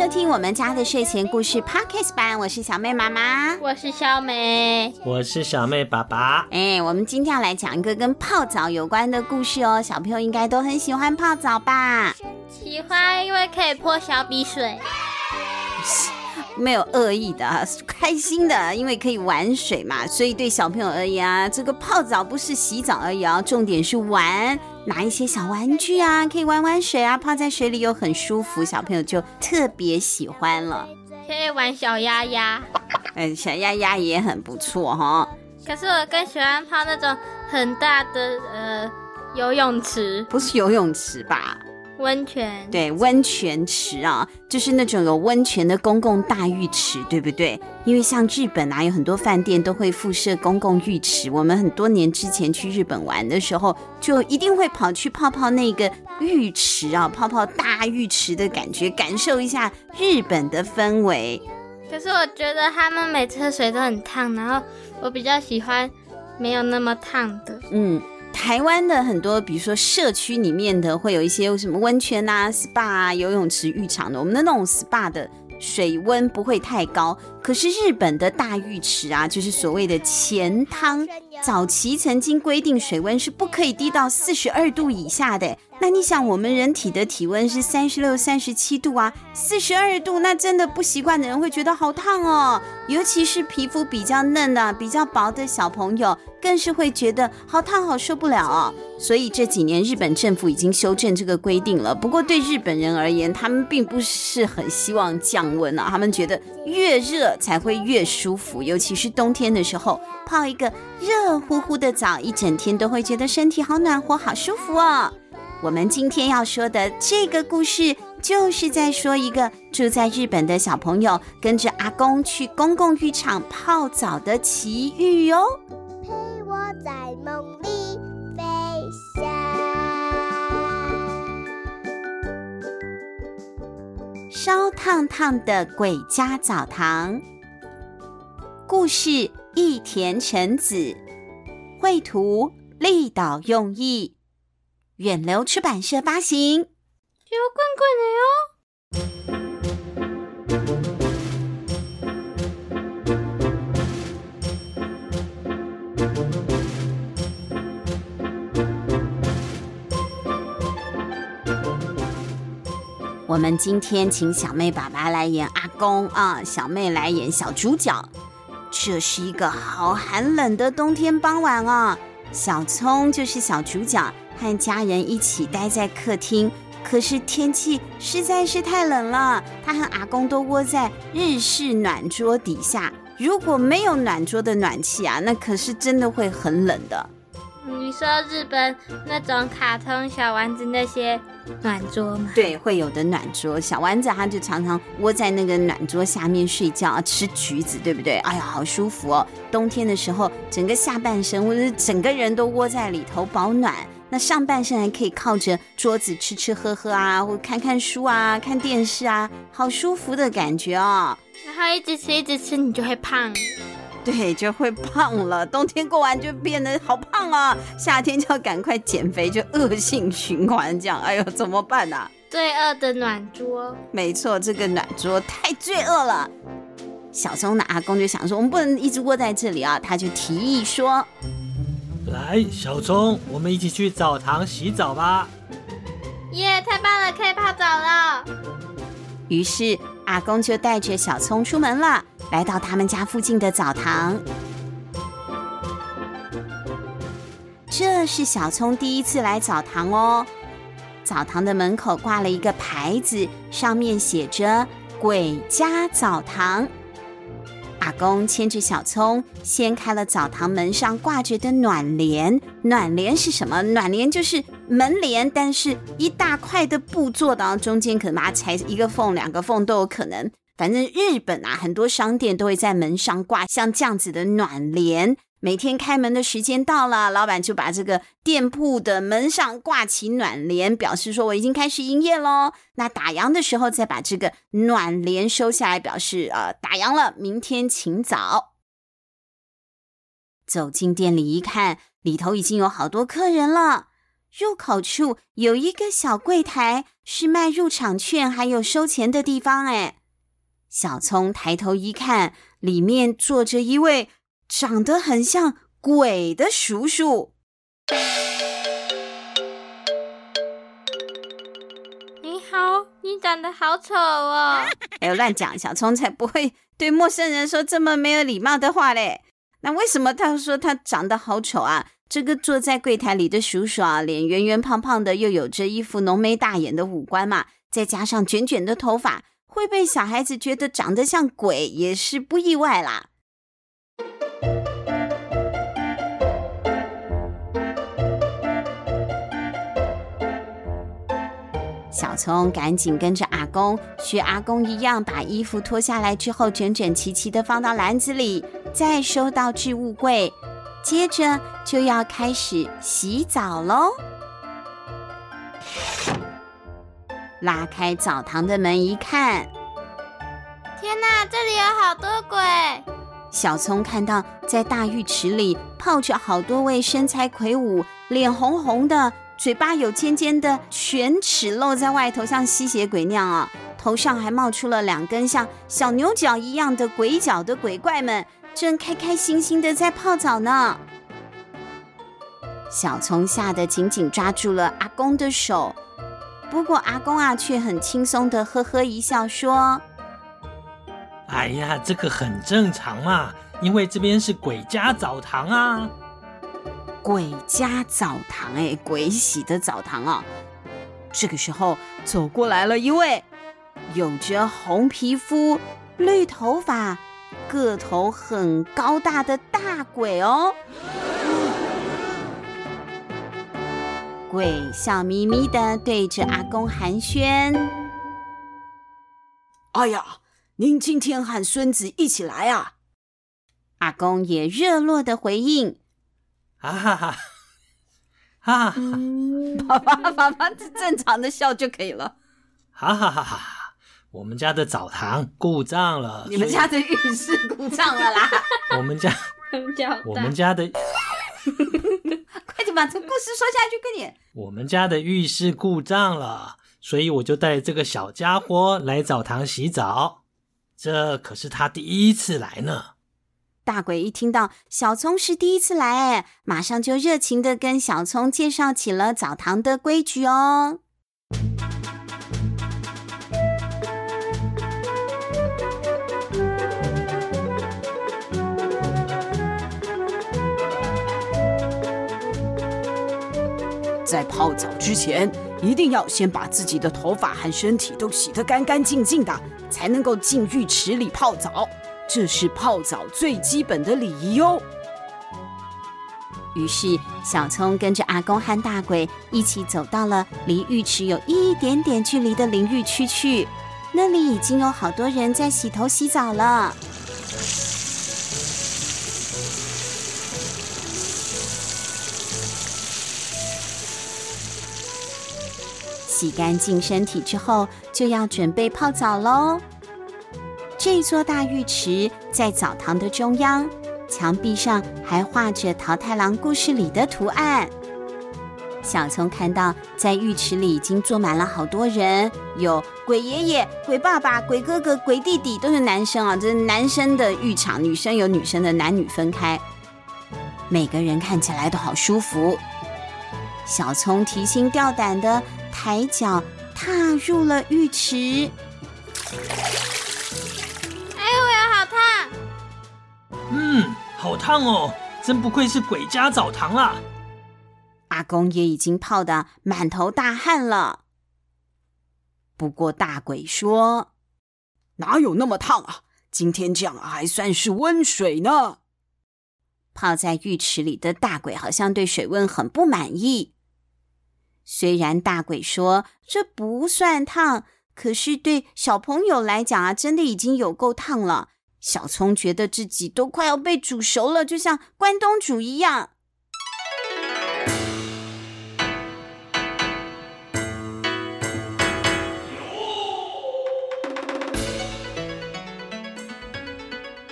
收听我们家的睡前故事 Podcast 版，我是小妹妈妈，我是小美，我是小妹爸爸。哎，我们今天要来讲一个跟泡澡有关的故事哦，小朋友应该都很喜欢泡澡吧？喜欢，因为可以泼小鼻水。没有恶意的，开心的，因为可以玩水嘛，所以对小朋友而言啊，这个泡澡不是洗澡而已啊，重点是玩，拿一些小玩具啊，可以玩玩水啊，泡在水里又很舒服，小朋友就特别喜欢了。可以玩小鸭鸭，嗯，小鸭鸭也很不错哈。可是我更喜欢泡那种很大的呃游泳池，不是游泳池吧？温泉，对，温泉池啊，就是那种有温泉的公共大浴池，对不对？因为像日本啊，有很多饭店都会附设公共浴池。我们很多年之前去日本玩的时候，就一定会跑去泡泡那个浴池啊，泡泡大浴池的感觉，感受一下日本的氛围。可是我觉得他们每次水都很烫，然后我比较喜欢没有那么烫的。嗯。台湾的很多，比如说社区里面的，会有一些什么温泉啊、SPA 啊、游泳池、浴场的。我们的那种 SPA 的水温不会太高，可是日本的大浴池啊，就是所谓的前汤，早期曾经规定水温是不可以低到四十二度以下的。那你想，我们人体的体温是三十六、三十七度啊，四十二度，那真的不习惯的人会觉得好烫哦。尤其是皮肤比较嫩的、比较薄的小朋友，更是会觉得好烫，好受不了哦。所以这几年日本政府已经修正这个规定了。不过对日本人而言，他们并不是很希望降温啊，他们觉得越热才会越舒服，尤其是冬天的时候，泡一个热乎乎的澡，一整天都会觉得身体好暖和、好舒服哦。我们今天要说的这个故事，就是在说一个住在日本的小朋友跟着阿公去公共浴场泡澡的奇遇哟。陪我在梦里烧烫烫的鬼家澡堂。故事：一田成子，绘图：立岛用意。远流出版社发行。有棍棍我们今天请小妹爸爸来演阿公啊，小妹来演小主角。这是一个好寒冷的冬天傍晚啊，小葱就是小主角。和家人一起待在客厅，可是天气实在是太冷了。他和阿公都窝在日式暖桌底下，如果没有暖桌的暖气啊，那可是真的会很冷的。你说日本那种卡通小丸子那些暖桌吗？对，会有的暖桌。小丸子他就常常窝在那个暖桌下面睡觉，吃橘子，对不对？哎呀，好舒服哦！冬天的时候，整个下半身或者是整个人都窝在里头保暖。那上半身还可以靠着桌子吃吃喝喝啊，或看看书啊，看电视啊，好舒服的感觉哦。然后一直吃一直吃，你就会胖。对，就会胖了。冬天过完就变得好胖啊，夏天就要赶快减肥，就恶性循环这样。哎呦，怎么办啊？罪恶的暖桌。没错，这个暖桌太罪恶了。小葱的阿公就想说，我们不能一直窝在这里啊，他就提议说。来，小葱，我们一起去澡堂洗澡吧！耶，太棒了，可以泡澡了。于是阿公就带着小葱出门了，来到他们家附近的澡堂。这是小葱第一次来澡堂哦。澡堂的门口挂了一个牌子，上面写着“鬼家澡堂”。阿公牵着小葱，掀开了澡堂门上挂着的暖帘。暖帘是什么？暖帘就是门帘，但是一大块的布做的，中间可能把它裁一个缝、两个缝都有可能。反正日本啊，很多商店都会在门上挂像这样子的暖帘。每天开门的时间到了，老板就把这个店铺的门上挂起暖帘，表示说我已经开始营业喽。那打烊的时候再把这个暖帘收下来，表示呃打烊了，明天请早。走进店里一看，里头已经有好多客人了。入口处有一个小柜台，是卖入场券还有收钱的地方。哎，小聪抬头一看，里面坐着一位长得很像鬼的叔叔。你好，你长得好丑哦！哎呦，乱讲，小聪才不会对陌生人说这么没有礼貌的话嘞。那为什么他说他长得好丑啊？这个坐在柜台里的叔叔啊，脸圆圆胖胖的，又有着一副浓眉大眼的五官嘛，再加上卷卷的头发，会被小孩子觉得长得像鬼，也是不意外啦。小葱赶紧跟着阿公学阿公一样，把衣服脱下来之后，整整齐齐的放到篮子里，再收到置物柜。接着就要开始洗澡喽！拉开澡堂的门一看，天哪，这里有好多鬼！小葱看到在大浴池里泡着好多位身材魁梧、脸红红的、嘴巴有尖尖的犬齿露在外头，像吸血鬼那样啊！头上还冒出了两根像小牛角一样的鬼角的鬼怪们。正开开心心的在泡澡呢，小葱吓得紧紧抓住了阿公的手，不过阿公啊却很轻松的呵呵一笑说：“哎呀，这个很正常嘛，因为这边是鬼家澡堂啊。”鬼家澡堂，哎，鬼洗的澡堂啊！这个时候走过来了一位有着红皮肤、绿头发。个头很高大的大鬼哦，鬼笑眯眯的对着阿公寒暄：“哎呀，您今天和孙子一起来啊？”阿公也热络的回应：“啊哈哈，哈 哈，爸爸爸爸，正常的笑就可以了，哈哈哈哈。”我们家的澡堂故障了，你们家的浴室故障了啦！我们家，我们家的，快点把这个故事说下去，快点！我们家的浴室故障了，所以我就带这个小家伙来澡堂洗澡。这可是他第一次来呢。大鬼一听到小葱是第一次来，哎，马上就热情的跟小葱介绍起了澡堂的规矩哦。在泡澡之前，一定要先把自己的头发和身体都洗得干干净净的，才能够进浴池里泡澡。这是泡澡最基本的礼仪哟。于是，小聪跟着阿公和大鬼一起走到了离浴池有一点点距离的淋浴区去，那里已经有好多人在洗头洗澡了。洗干净身体之后，就要准备泡澡喽。这座大浴池在澡堂的中央，墙壁上还画着桃太郎故事里的图案。小葱看到，在浴池里已经坐满了好多人，有鬼爷爷、鬼爸爸、鬼哥哥、鬼弟弟，都是男生啊，这是男生的浴场，女生有女生的，男女分开。每个人看起来都好舒服。小葱提心吊胆的。抬脚踏入了浴池，哎呦呀，好烫！嗯，好烫哦，真不愧是鬼家澡堂啦。阿公也已经泡得满头大汗了。不过大鬼说：“哪有那么烫啊？今天这样还算是温水呢。”泡在浴池里的大鬼好像对水温很不满意。虽然大鬼说这不算烫，可是对小朋友来讲啊，真的已经有够烫了。小葱觉得自己都快要被煮熟了，就像关东煮一样。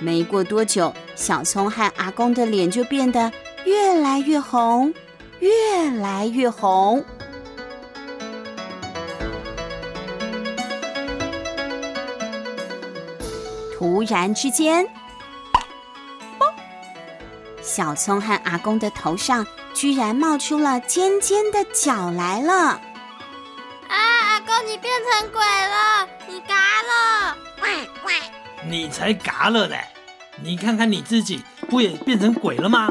没过多久，小葱和阿公的脸就变得越来越红。越来越红。突然之间，嘣！小葱和阿公的头上居然冒出了尖尖的角来了！啊，阿公，你变成鬼了！你嘎了！喂喂，你才嘎了嘞！你看看你自己，不也变成鬼了吗？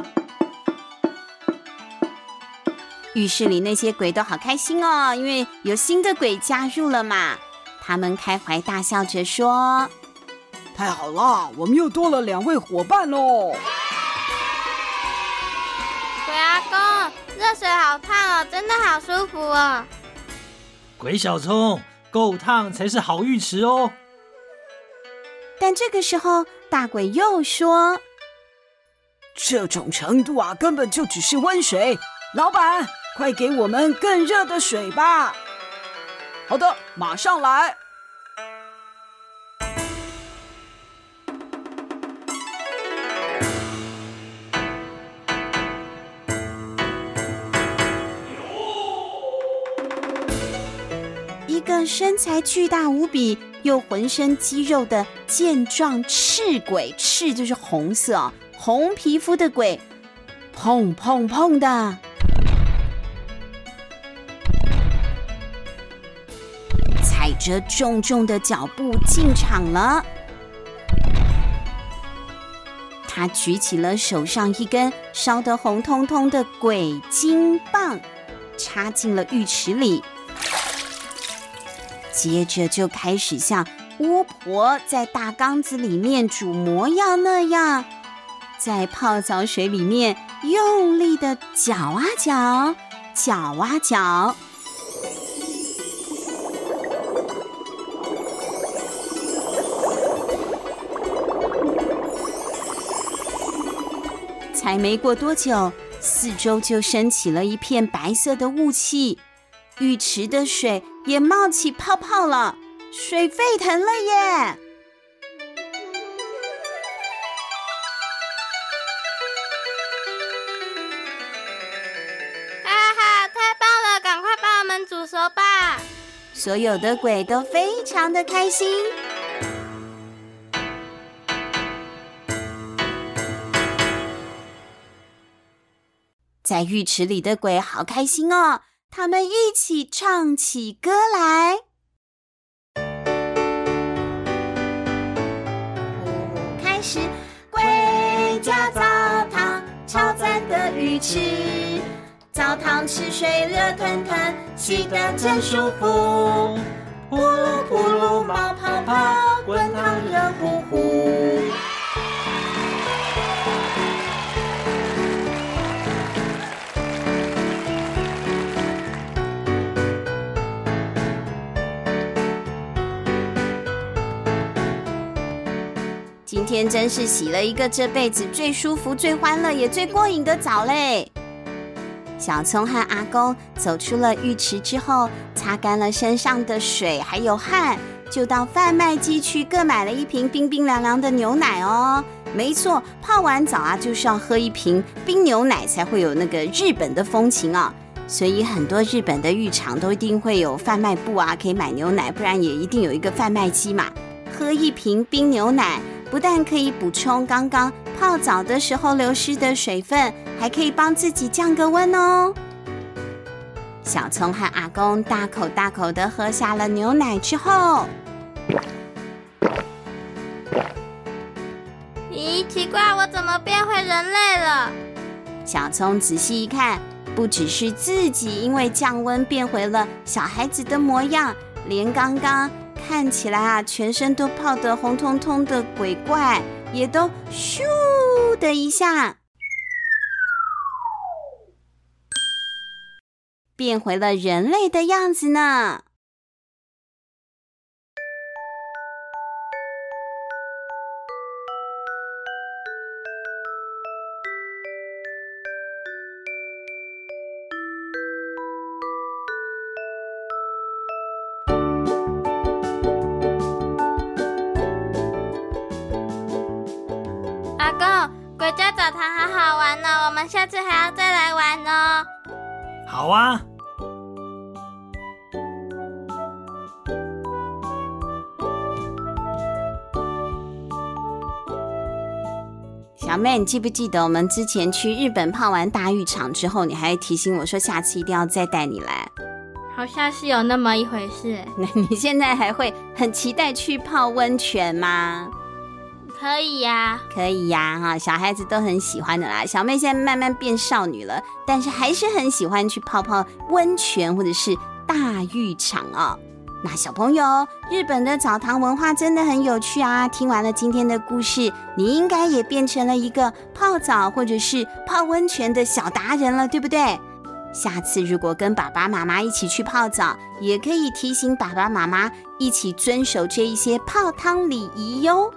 浴室里那些鬼都好开心哦，因为有新的鬼加入了嘛。他们开怀大笑着说。太好了，我们又多了两位伙伴喽！鬼阿公，热水好烫哦，真的好舒服哦。鬼小聪，够烫才是好浴池哦。但这个时候，大鬼又说：“这种程度啊，根本就只是温水。老板，快给我们更热的水吧！”好的，马上来。一个身材巨大无比又浑身肌肉的健壮赤鬼，赤就是红色哦，红皮肤的鬼，砰砰砰的，踩着重重的脚步进场了。他举起了手上一根烧得红彤彤的鬼金棒，插进了浴池里。接着就开始像巫婆在大缸子里面煮魔药那样，在泡澡水里面用力的搅啊搅，搅啊搅，才没过多久，四周就升起了一片白色的雾气。浴池的水也冒起泡泡了，水沸腾了耶！哈哈，太棒了，赶快帮我们煮熟吧！所有的鬼都非常的开心。在浴池里的鬼好开心哦。他们一起唱起歌来。开始，归家澡堂，超赞的浴池，澡堂池水热腾腾，洗得真舒服。噗噜噗噜冒泡泡，滚烫热乎乎。天真是洗了一个这辈子最舒服、最欢乐也最过瘾的澡嘞！小葱和阿公走出了浴池之后，擦干了身上的水还有汗，就到贩卖机去各买了一瓶冰冰凉凉的牛奶哦。没错，泡完澡啊，就是要喝一瓶冰牛奶才会有那个日本的风情啊、哦。所以很多日本的浴场都一定会有贩卖部啊，可以买牛奶，不然也一定有一个贩卖机嘛。喝一瓶冰牛奶。不但可以补充刚刚泡澡的时候流失的水分，还可以帮自己降个温哦。小葱和阿公大口大口的喝下了牛奶之后，咦，奇怪，我怎么变回人类了？小葱仔细一看，不只是自己因为降温变回了小孩子的模样，连刚刚。看起来啊，全身都泡得红彤彤的鬼怪，也都咻的一下变回了人类的样子呢。们下次还要再来玩哦。好啊。小妹，你记不记得我们之前去日本泡完大浴场之后，你还提醒我说下次一定要再带你来？好像是有那么一回事。那你现在还会很期待去泡温泉吗？可以呀，可以呀，哈，小孩子都很喜欢的啦。小妹现在慢慢变少女了，但是还是很喜欢去泡泡温泉或者是大浴场哦。那小朋友，日本的澡堂文化真的很有趣啊！听完了今天的故事，你应该也变成了一个泡澡或者是泡温泉的小达人了，对不对？下次如果跟爸爸妈妈一起去泡澡，也可以提醒爸爸妈妈一起遵守这一些泡汤礼仪哟。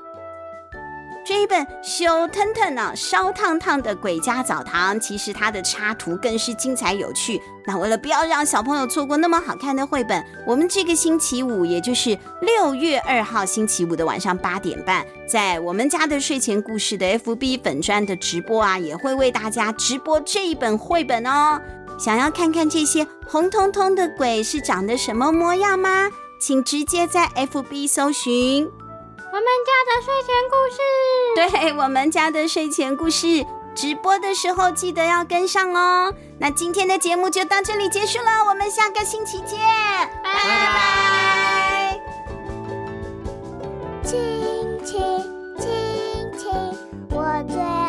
这一本烧腾腾呢，烧烫烫的鬼家澡堂，其实它的插图更是精彩有趣。那为了不要让小朋友错过那么好看的绘本，我们这个星期五，也就是六月二号星期五的晚上八点半，在我们家的睡前故事的 FB 粉专的直播啊，也会为大家直播这一本绘本哦。想要看看这些红彤彤的鬼是长得什么模样吗？请直接在 FB 搜寻。我们家的睡前故事，对，我们家的睡前故事直播的时候记得要跟上哦。那今天的节目就到这里结束了，我们下个星期见，拜拜。亲亲亲亲，我最爱。